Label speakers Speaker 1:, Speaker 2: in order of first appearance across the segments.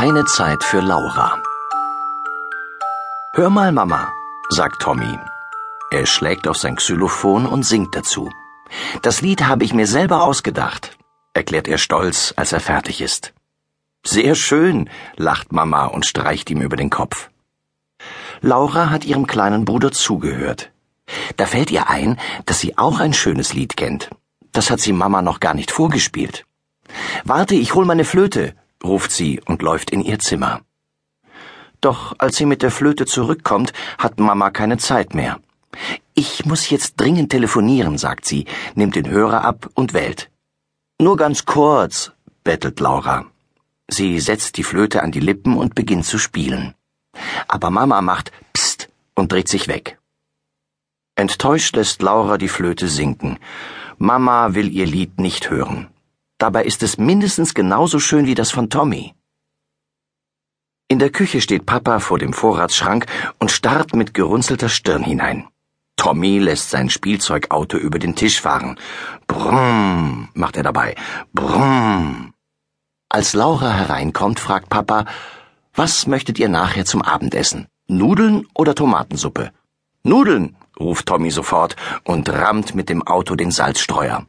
Speaker 1: Keine Zeit für Laura. Hör mal, Mama, sagt Tommy. Er schlägt auf sein Xylophon und singt dazu. Das Lied habe ich mir selber ausgedacht, erklärt er stolz, als er fertig ist. Sehr schön, lacht Mama und streicht ihm über den Kopf. Laura hat ihrem kleinen Bruder zugehört. Da fällt ihr ein, dass sie auch ein schönes Lied kennt. Das hat sie Mama noch gar nicht vorgespielt. Warte, ich hol meine Flöte, ruft sie und läuft in ihr Zimmer. Doch als sie mit der Flöte zurückkommt, hat Mama keine Zeit mehr. Ich muss jetzt dringend telefonieren, sagt sie, nimmt den Hörer ab und wählt. Nur ganz kurz, bettelt Laura. Sie setzt die Flöte an die Lippen und beginnt zu spielen. Aber Mama macht Psst und dreht sich weg. Enttäuscht lässt Laura die Flöte sinken. Mama will ihr Lied nicht hören. Dabei ist es mindestens genauso schön wie das von Tommy. In der Küche steht Papa vor dem Vorratsschrank und starrt mit gerunzelter Stirn hinein. Tommy lässt sein Spielzeugauto über den Tisch fahren. Brumm, macht er dabei. Brumm. Als Laura hereinkommt, fragt Papa, was möchtet ihr nachher zum Abendessen? Nudeln oder Tomatensuppe? Nudeln, ruft Tommy sofort und rammt mit dem Auto den Salzstreuer.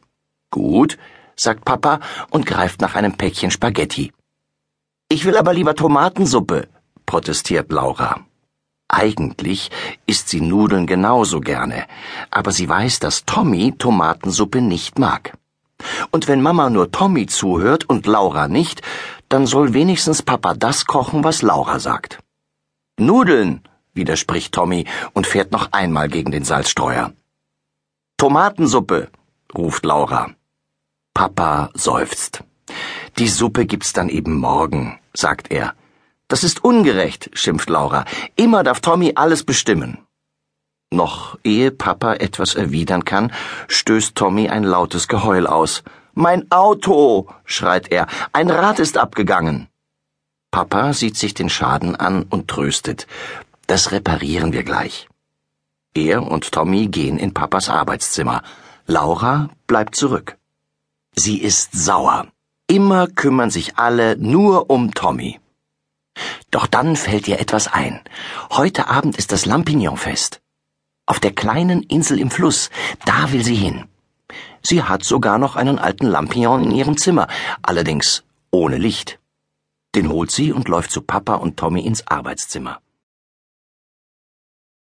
Speaker 1: Gut, sagt Papa und greift nach einem Päckchen Spaghetti. Ich will aber lieber Tomatensuppe, protestiert Laura. Eigentlich isst sie Nudeln genauso gerne, aber sie weiß, dass Tommy Tomatensuppe nicht mag. Und wenn Mama nur Tommy zuhört und Laura nicht, dann soll wenigstens Papa das kochen, was Laura sagt. Nudeln, widerspricht Tommy und fährt noch einmal gegen den Salzstreuer. Tomatensuppe, ruft Laura. Papa seufzt. Die Suppe gibt's dann eben morgen, sagt er. Das ist ungerecht, schimpft Laura. Immer darf Tommy alles bestimmen. Noch ehe Papa etwas erwidern kann, stößt Tommy ein lautes Geheul aus. Mein Auto, schreit er, ein Rad ist abgegangen. Papa sieht sich den Schaden an und tröstet. Das reparieren wir gleich. Er und Tommy gehen in Papas Arbeitszimmer. Laura bleibt zurück. Sie ist sauer. Immer kümmern sich alle nur um Tommy. Doch dann fällt ihr etwas ein. Heute Abend ist das Lampignonfest. Auf der kleinen Insel im Fluss, da will sie hin. Sie hat sogar noch einen alten Lampignon in ihrem Zimmer, allerdings ohne Licht. Den holt sie und läuft zu Papa und Tommy ins Arbeitszimmer.